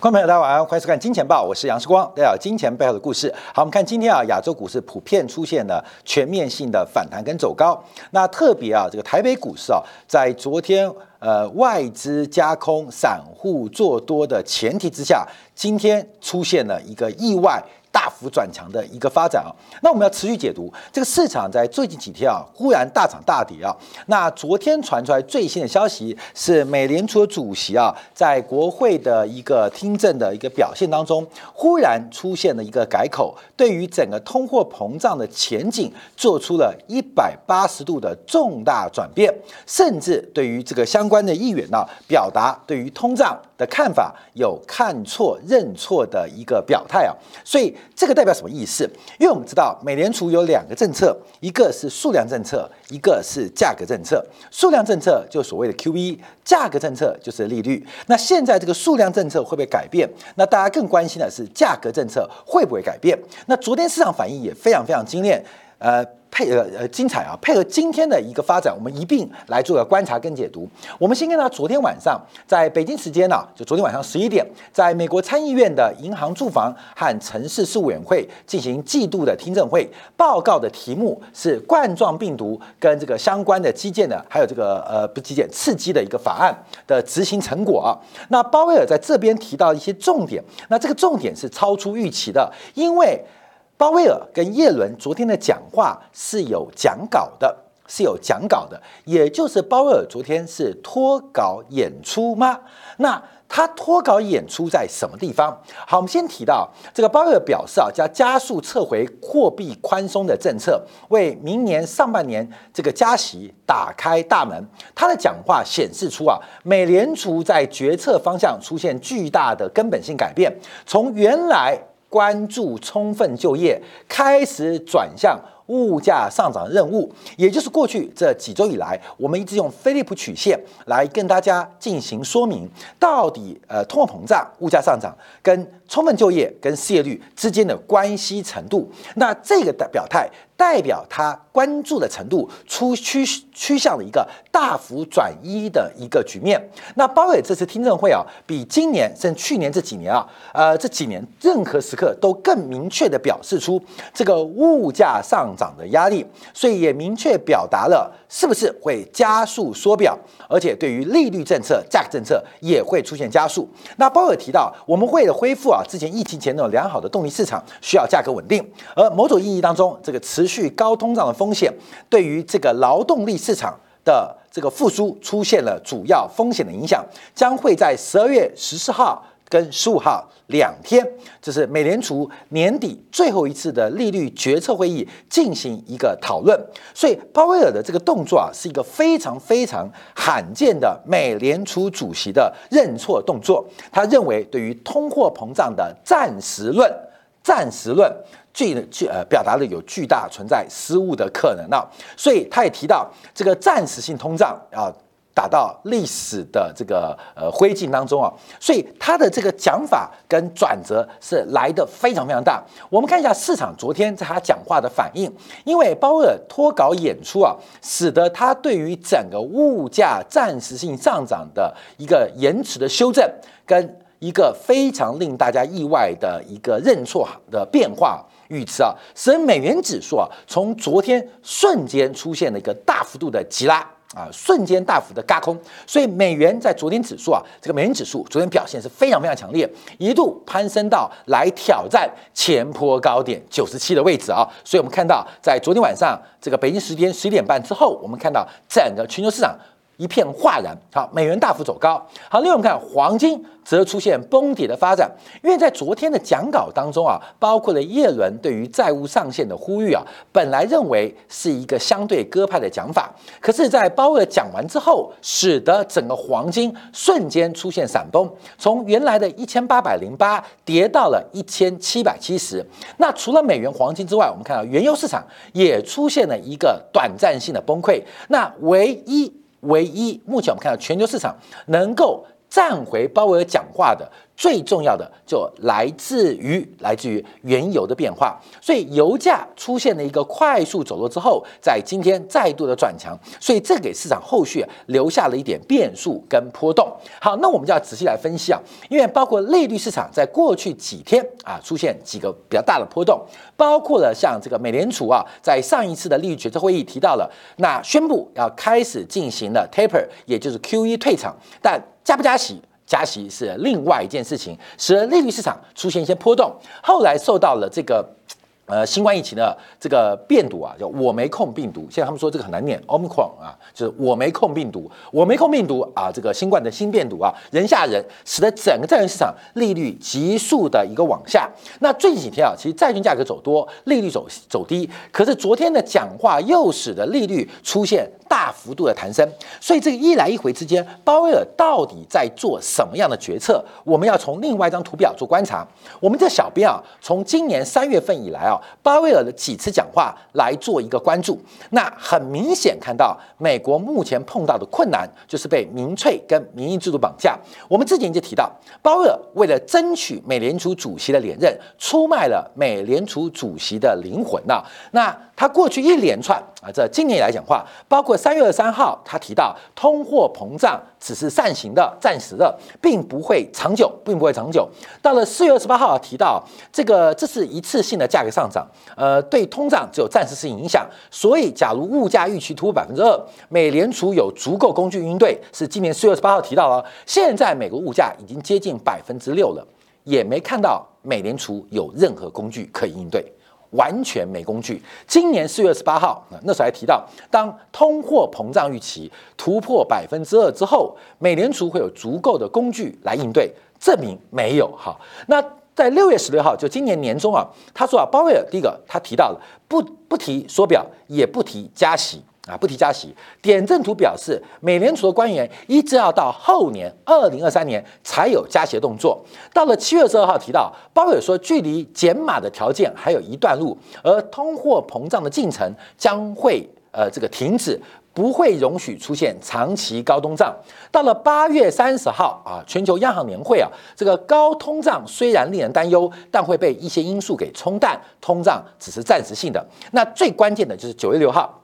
观众朋友，大家晚上好，欢迎收看《金钱报》，我是杨世光，带来金钱背后的故事。好，我们看今天啊，亚洲股市普遍出现了全面性的反弹跟走高。那特别啊，这个台北股市啊，在昨天呃外资加空、散户做多的前提之下，今天出现了一个意外。大幅转强的一个发展啊，那我们要持续解读这个市场在最近几天啊，忽然大涨大跌啊。那昨天传出来最新的消息是，美联储主席啊，在国会的一个听证的一个表现当中，忽然出现了一个改口，对于整个通货膨胀的前景做出了一百八十度的重大转变，甚至对于这个相关的议员呢，表达对于通胀的看法有看错认错的一个表态啊，所以。这个代表什么意思？因为我们知道美联储有两个政策，一个是数量政策，一个是价格政策。数量政策就所谓的 QE，价格政策就是利率。那现在这个数量政策会不会改变？那大家更关心的是价格政策会不会改变？那昨天市场反应也非常非常精炼，呃。配合呃精彩啊，配合今天的一个发展，我们一并来做个观察跟解读。我们先看到昨天晚上在北京时间呢，就昨天晚上十一点，在美国参议院的银行、住房和城市事务委员会进行季度的听证会，报告的题目是冠状病毒跟这个相关的基建的，还有这个呃不基建刺激的一个法案的执行成果啊。那鲍威尔在这边提到一些重点，那这个重点是超出预期的，因为。鲍威尔跟耶伦昨天的讲话是有讲稿的，是有讲稿的，也就是鲍威尔昨天是脱稿演出吗？那他脱稿演出在什么地方？好，我们先提到这个鲍威尔表示啊，将加速撤回货币宽松的政策，为明年上半年这个加息打开大门。他的讲话显示出啊，美联储在决策方向出现巨大的根本性改变，从原来。关注充分就业，开始转向物价上涨任务，也就是过去这几周以来，我们一直用菲利普曲线来跟大家进行说明，到底呃通货膨胀、物价上涨跟充分就业跟失业率之间的关系程度。那这个的表态。代表他关注的程度出趋趋向了一个大幅转移的一个局面。那鲍威尔这次听证会啊，比今年甚至去年这几年啊，呃这几年任何时刻都更明确的表示出这个物价上涨的压力，所以也明确表达了是不是会加速缩表，而且对于利率政策、价格政策也会出现加速。那鲍尔提到，我们为了恢复啊之前疫情前那种良好的动力市场，需要价格稳定，而某种意义当中，这个持续高通胀的风险，对于这个劳动力市场的这个复苏出现了主要风险的影响，将会在十二月十四号跟十五号两天，这是美联储年底最后一次的利率决策会议进行一个讨论。所以鲍威尔的这个动作啊，是一个非常非常罕见的美联储主席的认错动作。他认为，对于通货膨胀的暂时论，暂时论。巨巨呃，表达了有巨大存在失误的可能啊，所以他也提到这个暂时性通胀啊，打到历史的这个呃灰烬当中啊，所以他的这个讲法跟转折是来的非常非常大。我们看一下市场昨天在他讲话的反应，因为鲍威尔脱稿演出啊，使得他对于整个物价暂时性上涨的一个延迟的修正，跟一个非常令大家意外的一个认错的变化。预测啊，使美元指数啊，从昨天瞬间出现了一个大幅度的急拉啊，瞬间大幅的嘎空，所以美元在昨天指数啊，这个美元指数昨天表现是非常非常强烈，一度攀升到来挑战前坡高点九十七的位置啊，所以我们看到在昨天晚上这个北京时间十一点半之后，我们看到整个全球市场。一片哗然，好，美元大幅走高。好，另外我们看黄金则出现崩跌的发展，因为在昨天的讲稿当中啊，包括了耶伦对于债务上限的呼吁啊，本来认为是一个相对鸽派的讲法，可是，在鲍尔讲完之后，使得整个黄金瞬间出现闪崩，从原来的一千八百零八跌到了一千七百七十。那除了美元黄金之外，我们看到原油市场也出现了一个短暂性的崩溃。那唯一唯一目前我们看到全球市场能够站回鲍威尔讲话的，最重要的就来自于来自于原油的变化，所以油价出现了一个快速走弱之后，在今天再度的转强，所以这给市场后续留下了一点变数跟波动。好，那我们就要仔细来分析啊，因为包括利率市场在过去几天啊出现几个比较大的波动，包括了像这个美联储啊，在上一次的利率决策会议提到了，那宣布要开始进行了 taper，也就是 QE 退场，但加不加息？加息是另外一件事情，使得利率市场出现一些波动。后来受到了这个。呃，新冠疫情的这个变毒啊，叫我没控病毒。现在他们说这个很难念，omicron 啊，就是我没控病毒，我没控病毒啊，这个新冠的新变毒啊，人吓人，使得整个债券市场利率急速的一个往下。那最近几天啊，其实债券价格走多，利率走走低，可是昨天的讲话又使得利率出现大幅度的弹升。所以这个一来一回之间，鲍威尔到底在做什么样的决策？我们要从另外一张图表做观察。我们这小编啊，从今年三月份以来啊。巴威尔的几次讲话来做一个关注，那很明显看到美国目前碰到的困难就是被民粹跟民意制度绑架。我们之前就提到，鲍威尔为了争取美联储主席的连任，出卖了美联储主席的灵魂呐。那他过去一连串啊，这今年以来讲话，包括三月二十三号，他提到通货膨胀只是暂行的、暂时的，并不会长久，并不会长久。到了四月二十八号，提到这个这是一次性的价格上涨，呃，对通胀只有暂时性影响。所以，假如物价预期突破百分之二，美联储有足够工具应对。是今年四月二十八号提到了，现在美国物价已经接近百分之六了，也没看到美联储有任何工具可以应对。完全没工具。今年四月十八号，那时候还提到，当通货膨胀预期突破百分之二之后，美联储会有足够的工具来应对。证明没有哈。那在六月十六号，就今年年中啊，他说啊，鲍威尔第一个他提到了不不提缩表，也不提加息。啊，不提加息。点阵图表示，美联储的官员一直要到后年二零二三年才有加息的动作。到了七月十二号提到，鲍威尔说，距离减码的条件还有一段路，而通货膨胀的进程将会呃这个停止，不会容许出现长期高通胀。到了八月三十号啊，全球央行年会啊，这个高通胀虽然令人担忧，但会被一些因素给冲淡，通胀只是暂时性的。那最关键的就是九月六号。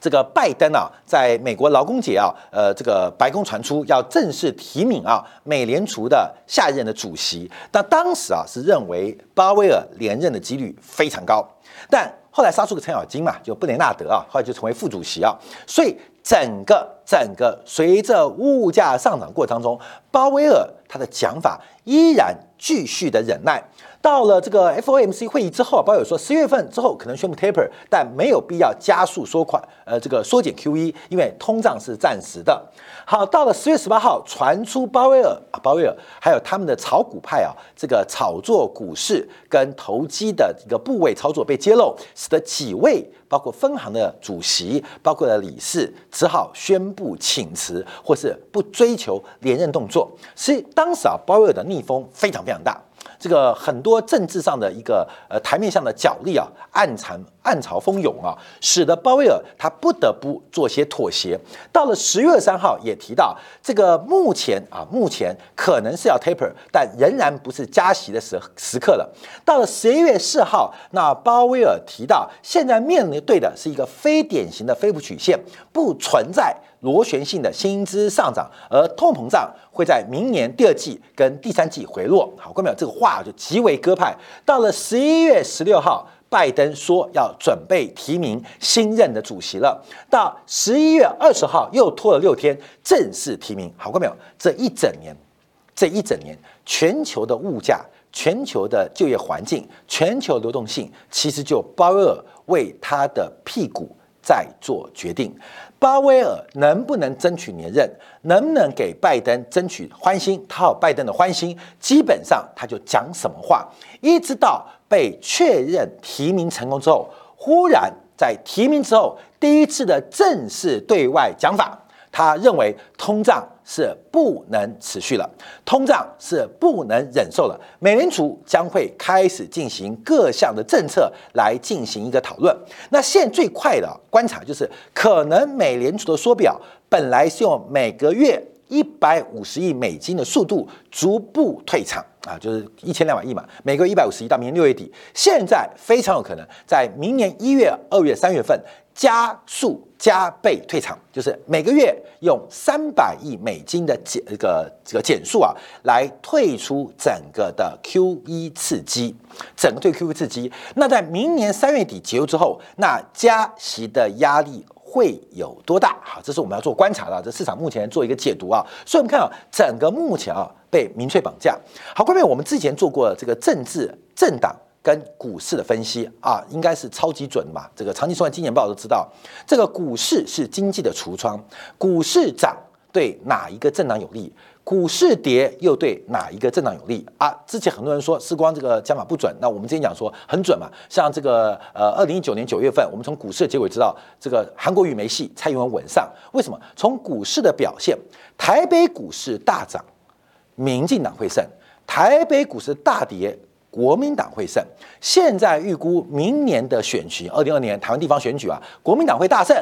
这个拜登啊，在美国劳工节啊，呃，这个白宫传出要正式提名啊，美联储的下一任的主席。但当时啊，是认为鲍威尔连任的几率非常高。但后来杀出个程咬金嘛，就布雷纳德啊，后来就成为副主席啊。所以整个整个随着物价上涨过程当中，鲍威尔他的讲法依然继续的忍耐。到了这个 FOMC 会议之后，鲍威尔说十月份之后可能宣布 taper，但没有必要加速缩款，呃，这个缩减 QE，因为通胀是暂时的。好，到了十月十八号，传出鲍威尔啊，鲍威尔还有他们的炒股派啊，这个炒作股市跟投机的一个部位操作被揭露，使得几位包括分行的主席，包括了理事，只好宣布请辞，或是不追求连任动作。所以当时啊，鲍威尔的逆风非常非常大。这个很多政治上的一个呃台面上的角力啊，暗藏暗潮汹涌啊，使得鲍威尔他不得不做些妥协。到了十月三号，也提到这个目前啊，目前可能是要 taper，但仍然不是加息的时时刻了。到了十一月四号，那鲍威尔提到，现在面临对的是一个非典型的非普曲线，不存在。螺旋性的薪资上涨，而通膨胀会在明年第二季跟第三季回落。好，各位这个话就极为鸽派。到了十一月十六号，拜登说要准备提名新任的主席了。到十一月二十号，又拖了六天，正式提名。好，各位这一整年，这一整年，全球的物价、全球的就业环境、全球流动性，其实就鲍威尔为他的屁股在做决定。巴威尔能不能争取连任，能不能给拜登争取欢心，讨好拜登的欢心，基本上他就讲什么话。一直到被确认提名成功之后，忽然在提名之后第一次的正式对外讲法，他认为通胀。是不能持续了，通胀是不能忍受了。美联储将会开始进行各项的政策来进行一个讨论。那现最快的观察就是，可能美联储的缩表本来是用每个月一百五十亿美金的速度逐步退场啊，就是一千两百亿嘛，每个月一百五十亿到明年六月底，现在非常有可能在明年一月、二月、三月份加速加倍退场，就是每个月用三百亿美金的减这个这个减速啊，来退出整个的 Q E 刺激，整个对 Q E 刺激。那在明年三月底结束之后，那加息的压力。会有多大？好，这是我们要做观察的。这市场目前做一个解读啊，所以我们看啊整个目前啊被明确绑架。好，各位，我们之前做过这个政治政党跟股市的分析啊，应该是超级准嘛。这个长期收看金钱报都知道，这个股市是经济的橱窗，股市涨对哪一个政党有利？股市跌又对哪一个政党有利啊？之前很多人说时光这个讲法不准，那我们之前讲说很准嘛。像这个呃，二零一九年九月份，我们从股市的结果知道，这个韩国瑜没戏，蔡英文稳上。为什么？从股市的表现，台北股市大涨，民进党会胜；台北股市大跌，国民党会胜。现在预估明年的选举，二零二年台湾地方选举啊，国民党会大胜。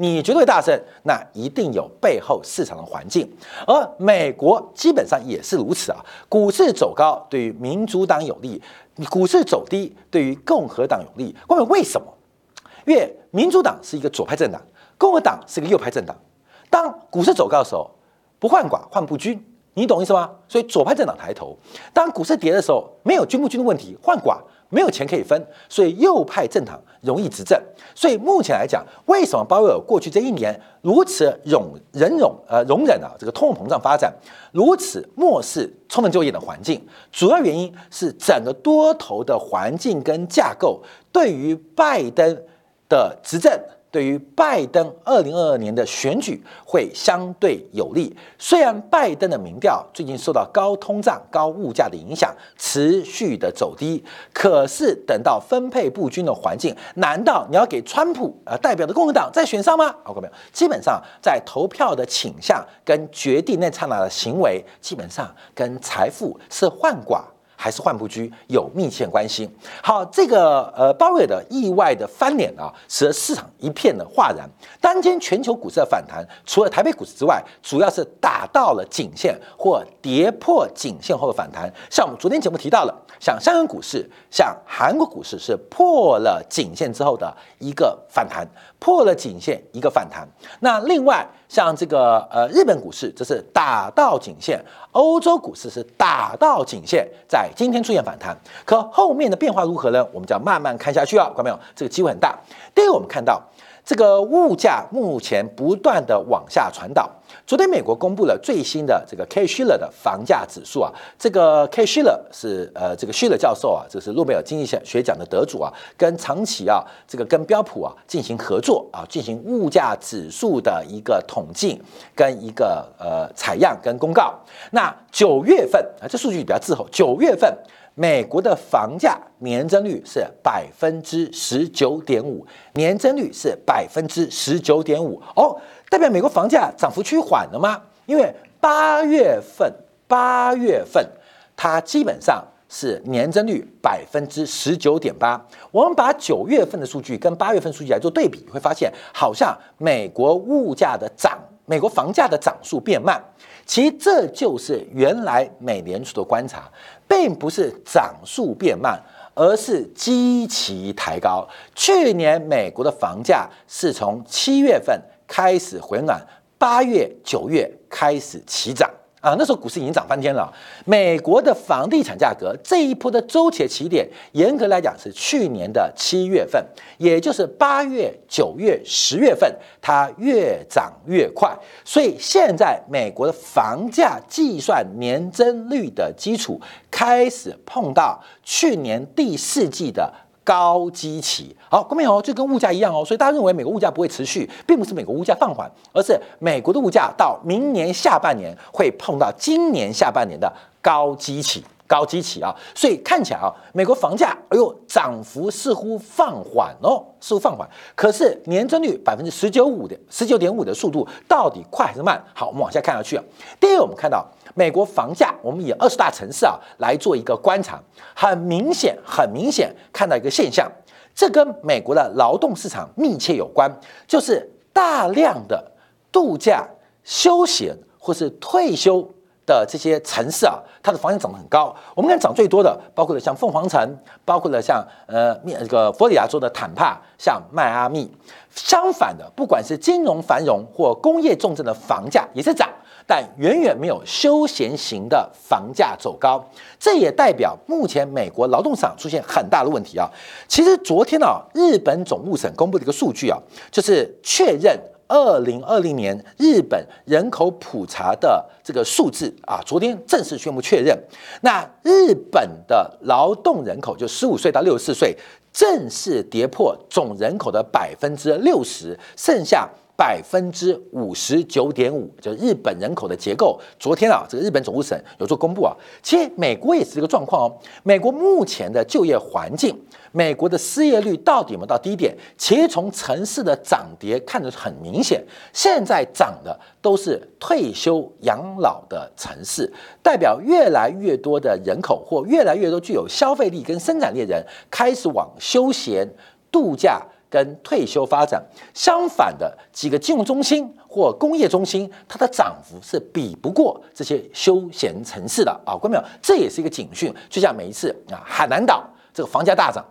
你绝对大胜，那一定有背后市场的环境，而美国基本上也是如此啊。股市走高对于民主党有利，股市走低对于共和党有利。各位为什么？因为民主党是一个左派政党，共和党是一个右派政党。当股市走高的时候，不换寡换不均，你懂意思吗？所以左派政党抬头。当股市跌的时候，没有均不均的问题，换寡。没有钱可以分，所以右派政党容易执政。所以目前来讲，为什么鲍威尔过去这一年如此容忍容呃容忍啊这个通货膨胀发展，如此漠视充分就业的环境？主要原因是整个多头的环境跟架构对于拜登的执政。对于拜登二零二二年的选举会相对有利。虽然拜登的民调最近受到高通胀、高物价的影响，持续的走低，可是等到分配不均的环境，难道你要给川普呃代表的共和党再选上吗？好，过没有？基本上在投票的倾向跟决定那刹那的行为，基本上跟财富是换寡。还是换不居有密切关系。好，这个呃鲍威尔的意外的翻脸啊，使得市场一片的哗然。当天全球股市的反弹，除了台北股市之外，主要是打到了颈线或跌破颈线后的反弹。像我们昨天节目提到了，像香港股市、像韩国股市是破了颈线之后的一个反弹，破了颈线一个反弹。那另外。像这个呃，日本股市这是打到颈线，欧洲股市是打到颈线，在今天出现反弹，可后面的变化如何呢？我们就要慢慢看下去啊，看到没有？这个机会很大。第二个，我们看到。这个物价目前不断的往下传导。昨天美国公布了最新的这个 K Shiller 的房价指数啊，这个 K Shiller 是呃这个 Shiller 教授啊，这是诺贝尔经济学学奖的得主啊，跟长期啊这个跟标普啊进行合作啊，进行物价指数的一个统计跟一个呃采样跟公告。那九月份啊，这数据比较滞后，九月份。美国的房价年增率是百分之十九点五，年增率是百分之十九点五哦，代表美国房价涨幅趋缓了吗？因为八月份，八月份它基本上是年增率百分之十九点八。我们把九月份的数据跟八月份数据来做对比，会发现好像美国物价的涨，美国房价的涨速变慢。其实这就是原来美联储的观察。并不是涨速变慢，而是基期抬高。去年美国的房价是从七月份开始回暖，八月、九月开始起涨。啊，那时候股市已经涨翻天了。美国的房地产价格这一波的周期起点，严格来讲是去年的七月份，也就是八月、九月、十月份，它越涨越快。所以现在美国的房价计算年增率的基础开始碰到去年第四季的。高基期，好，各位哦，就跟物价一样哦，所以大家认为美国物价不会持续，并不是美国物价放缓，而是美国的物价到明年下半年会碰到今年下半年的高基期，高基期啊，所以看起来啊，美国房价，哎呦，涨幅似乎放缓哦，似乎放缓，可是年增率百分之十九五的十九点五的速度到底快还是慢？好，我们往下看下去啊，第一我们看到。美国房价，我们以二十大城市啊来做一个观察，很明显，很明显看到一个现象，这跟美国的劳动市场密切有关，就是大量的度假、休闲或是退休的这些城市啊，它的房价涨得很高。我们看涨最多的，包括了像凤凰城，包括了像呃面这个佛罗里达州的坦帕，像迈阿密。相反的，不管是金融繁荣或工业重镇的房价也是涨。但远远没有休闲型的房价走高，这也代表目前美国劳动市场出现很大的问题啊。其实昨天啊，日本总务省公布的一个数据啊，就是确认二零二零年日本人口普查的这个数字啊，昨天正式宣布确认。那日本的劳动人口就十五岁到六十四岁，正式跌破总人口的百分之六十，剩下。百分之五十九点五，就是日本人口的结构。昨天啊，这个日本总务省有做公布啊。其实美国也是这个状况哦。美国目前的就业环境，美国的失业率到底有没有到低点？其实从城市的涨跌看得很明显。现在涨的都是退休养老的城市，代表越来越多的人口或越来越多具有消费力跟生产力的人开始往休闲度假。跟退休发展相反的几个金融中心或工业中心，它的涨幅是比不过这些休闲城市的啊，关没有？这也是一个警讯。就像每一次啊，海南岛这个房价大涨。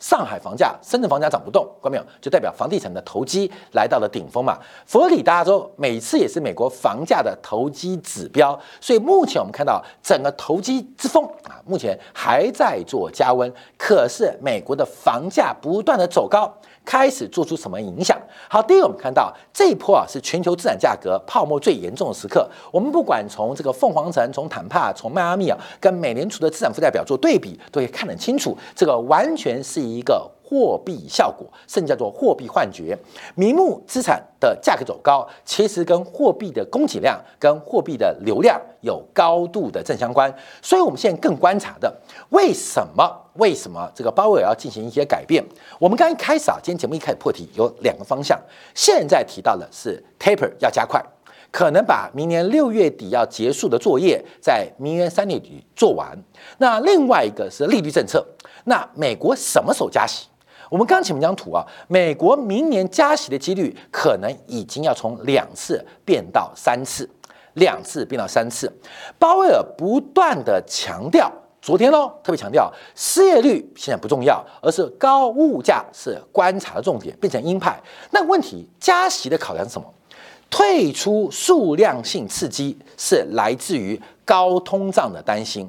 上海房价、深圳房价涨不动，看到没有？就代表房地产的投机来到了顶峰嘛。佛罗里达州每次也是美国房价的投机指标，所以目前我们看到整个投机之风啊，目前还在做加温。可是美国的房价不断的走高。开始做出什么影响？好，第一个我们看到这一波啊是全球资产价格泡沫最严重的时刻。我们不管从这个凤凰城、从坦帕、从迈阿密啊，跟美联储的资产负债表做对比，都可以看得清楚，这个完全是一个。货币效果，甚至叫做货币幻觉。名目资产的价格走高，其实跟货币的供给量、跟货币的流量有高度的正相关。所以，我们现在更观察的，为什么？为什么这个鲍威尔要进行一些改变？我们刚一开始啊，今天节目一开始破题有两个方向。现在提到的是 taper 要加快，可能把明年六月底要结束的作业，在明年三月底做完。那另外一个是利率政策，那美国什么时候加息？我们刚前面讲图啊，美国明年加息的几率可能已经要从两次变到三次，两次变到三次。鲍威尔不断的强调，昨天喽特别强调，失业率现在不重要，而是高物价是观察的重点，变成鹰派。那问题加息的考量是什么？退出数量性刺激是来自于高通胀的担心。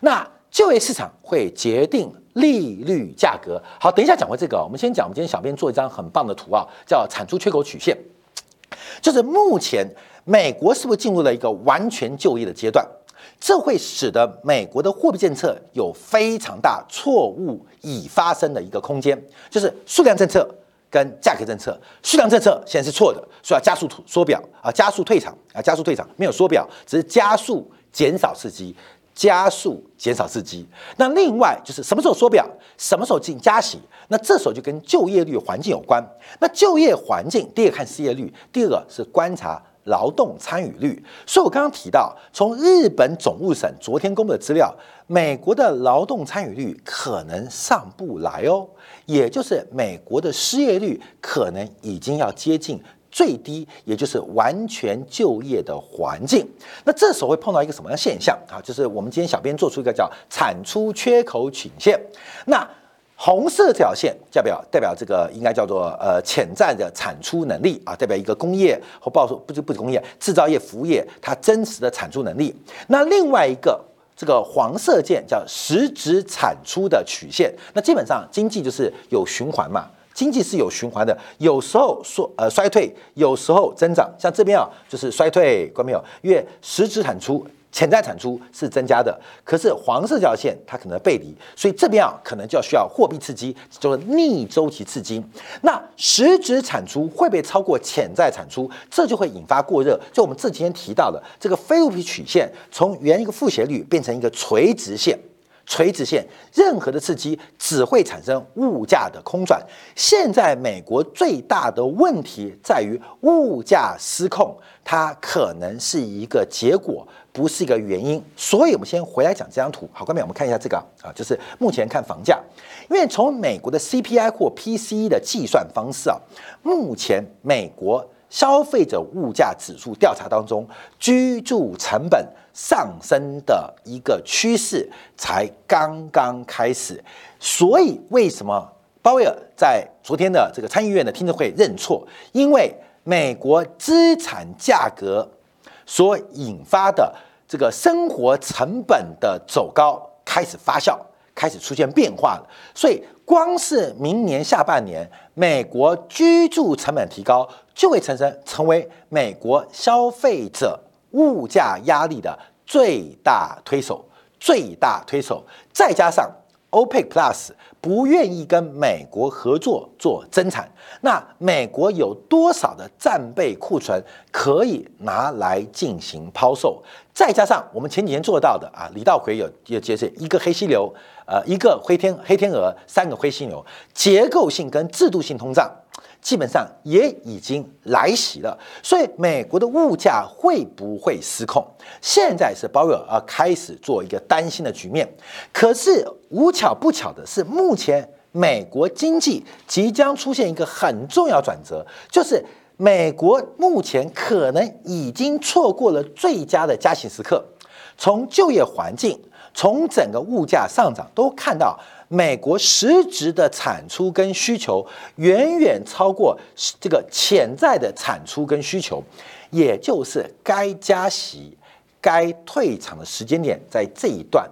那就业市场会决定。利率价格好，等一下讲回这个，我们先讲。我们今天小编做一张很棒的图啊，叫产出缺口曲线，就是目前美国是不是进入了一个完全就业的阶段？这会使得美国的货币政策有非常大错误已发生的一个空间，就是数量政策跟价格政策。数量政策现在是错的，说要加速缩表啊，加速退场啊，加速退场没有缩表，只是加速减少刺激。加速减少刺激，那另外就是什么时候缩表，什么时候进加息，那这时候就跟就业率环境有关。那就业环境，第一个看失业率，第二个是观察劳动参与率。所以我刚刚提到，从日本总务省昨天公布的资料，美国的劳动参与率可能上不来哦，也就是美国的失业率可能已经要接近。最低，也就是完全就业的环境。那这时候会碰到一个什么样的现象啊？就是我们今天小编做出一个叫产出缺口曲线。那红色这条线代表代表这个应该叫做呃潜在的产出能力啊，代表一个工业或报说不是不是工业制造业服务业它真实的产出能力。那另外一个这个黄色线叫实质产出的曲线。那基本上经济就是有循环嘛。经济是有循环的，有时候说呃衰退，有时候增长。像这边啊，就是衰退，关没有？因为实质产出、潜在产出是增加的，可是黄色这条线它可能背离，所以这边啊可能就要需要货币刺激，就是逆周期刺激。那实质产出会不会超过潜在产出？这就会引发过热。就我们这几天提到的这个菲路比曲线，从原一个负斜率变成一个垂直线。垂直线，任何的刺激只会产生物价的空转。现在美国最大的问题在于物价失控，它可能是一个结果，不是一个原因。所以，我们先回来讲这张图。好，观众们，我们看一下这个啊，就是目前看房价，因为从美国的 CPI 或 PCE 的计算方式啊，目前美国消费者物价指数调查当中，居住成本上升的一个趋势才刚刚开始。所以，为什么鲍威尔在昨天的这个参议院的听证会认错？因为美国资产价格所引发的这个生活成本的走高开始发酵。开始出现变化了，所以光是明年下半年，美国居住成本提高，就会产生成为美国消费者物价压力的最大推手，最大推手。再加上 OPEC Plus 不愿意跟美国合作做增产，那美国有多少的战备库存可以拿来进行抛售？再加上我们前几天做到的啊，李道奎有有解释一个黑犀牛。呃，一个灰天黑天鹅，三个灰犀牛，结构性跟制度性通胀基本上也已经来袭了。所以，美国的物价会不会失控？现在是鲍威尔啊开始做一个担心的局面。可是无巧不巧的是，目前美国经济即将出现一个很重要转折，就是美国目前可能已经错过了最佳的加息时刻。从就业环境。从整个物价上涨都看到，美国实质的产出跟需求远远超过这个潜在的产出跟需求，也就是该加息、该退场的时间点，在这一段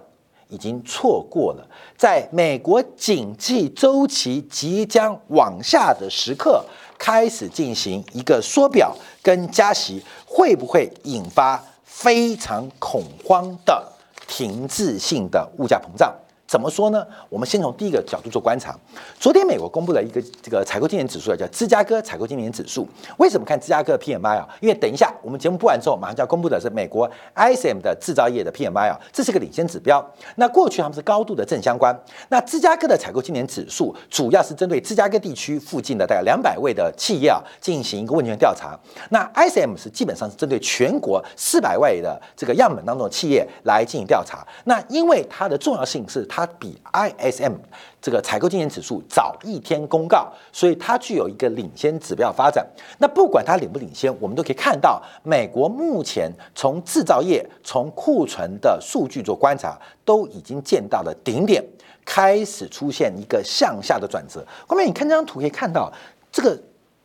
已经错过了。在美国经济周期即将往下的时刻，开始进行一个缩表跟加息，会不会引发非常恐慌的？停滞性的物价膨胀。怎么说呢？我们先从第一个角度做观察。昨天美国公布了一个这个采购经理指数啊，叫芝加哥采购经理指数。为什么看芝加哥 PMI 啊？因为等一下我们节目播完之后，马上就要公布的是美国 ISM 的制造业的 PMI 啊，这是个领先指标。那过去他们是高度的正相关。那芝加哥的采购经理指数主要是针对芝加哥地区附近的大概两百位的企业啊进行一个问卷调查。那 ISM 是基本上是针对全国四百位的这个样本当中的企业来进行调查。那因为它的重要性是。它它比 ISM 这个采购经理指数早一天公告，所以它具有一个领先指标发展。那不管它领不领先，我们都可以看到，美国目前从制造业、从库存的数据做观察，都已经见到了顶点，开始出现一个向下的转折。后面你看这张图，可以看到这个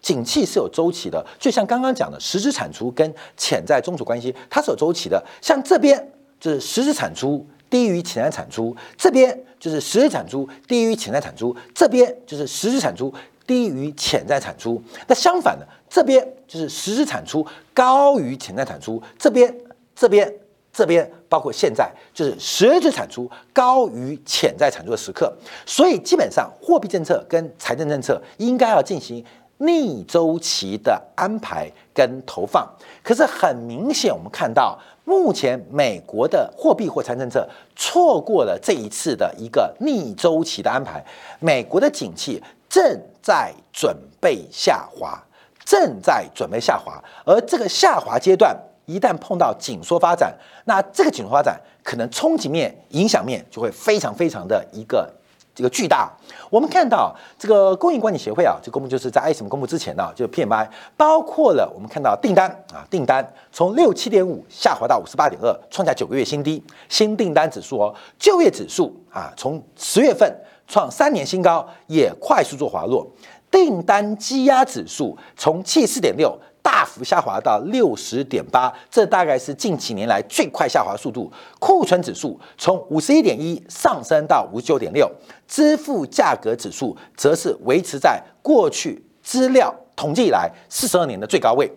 景气是有周期的，就像刚刚讲的实质产出跟潜在中储关系，它是有周期的。像这边就是实质产出。低于潜在产出，这边就是实质产出低于潜在产出，这边就是实质产出低于潜在产出。那相反的，这边就是实质产出高于潜在产出，这边、这边、这边，包括现在就是实质产出高于潜在产出的时刻。所以基本上，货币政策跟财政政策应该要进行逆周期的安排跟投放。可是很明显，我们看到。目前美国的货币或财政策错过了这一次的一个逆周期的安排，美国的景气正在准备下滑，正在准备下滑，而这个下滑阶段一旦碰到紧缩发展，那这个紧缩发展可能冲击面、影响面就会非常非常的一个。这个巨大，我们看到这个供应管理协会啊，就公布就是在 ISM 公布之前呢，就 PMI 包括了我们看到订单啊，订单从六七点五下滑到五十八点二，创下九个月新低。新订单指数哦，就业指数啊，从十月份创三年新高，也快速做滑落。订单积压指数从七四点六。大幅下滑到六十点八，这大概是近几年来最快下滑速度。库存指数从五十一点一上升到五十九点六，支付价格指数则是维持在过去资料统计以来四十二年的最高位。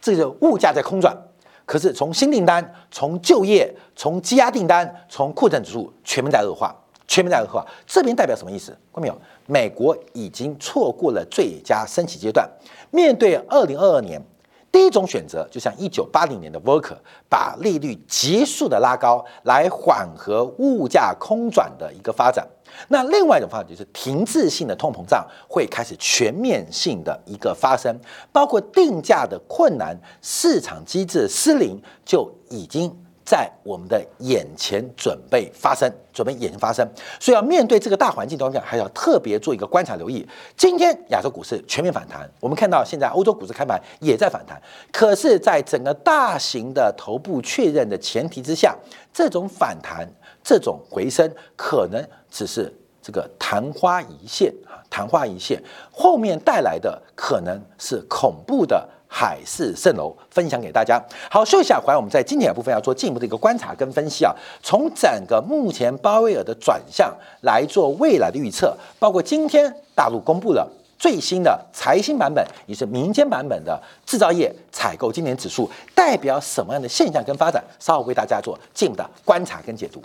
这个物价在空转，可是从新订单、从就业、从积压订单、从库存指数全面在恶化，全面在恶化。这边代表什么意思？看到没有？美国已经错过了最佳升息阶段。面对二零二二年，第一种选择就像一九八零年的 Volcker，把利率急速的拉高，来缓和物价空转的一个发展。那另外一种方法就是停滞性的通膨胀会开始全面性的一个发生，包括定价的困难、市场机制失灵，就已经在我们的眼前准备发生，准备眼前发生，所以要面对这个大环境当中，还要特别做一个观察留意。今天亚洲股市全面反弹，我们看到现在欧洲股市开盘也在反弹，可是，在整个大型的头部确认的前提之下，这种反弹、这种回升，可能只是这个昙花一现啊，昙花一现，后面带来的可能是恐怖的。海市蜃楼，分享给大家。好，休息一下，回来我们在今天的部分要做进一步的一个观察跟分析啊。从整个目前鲍威尔的转向来做未来的预测，包括今天大陆公布了最新的财新版本，也是民间版本的制造业采购今年指数，代表什么样的现象跟发展？稍后为大家做进一步的观察跟解读。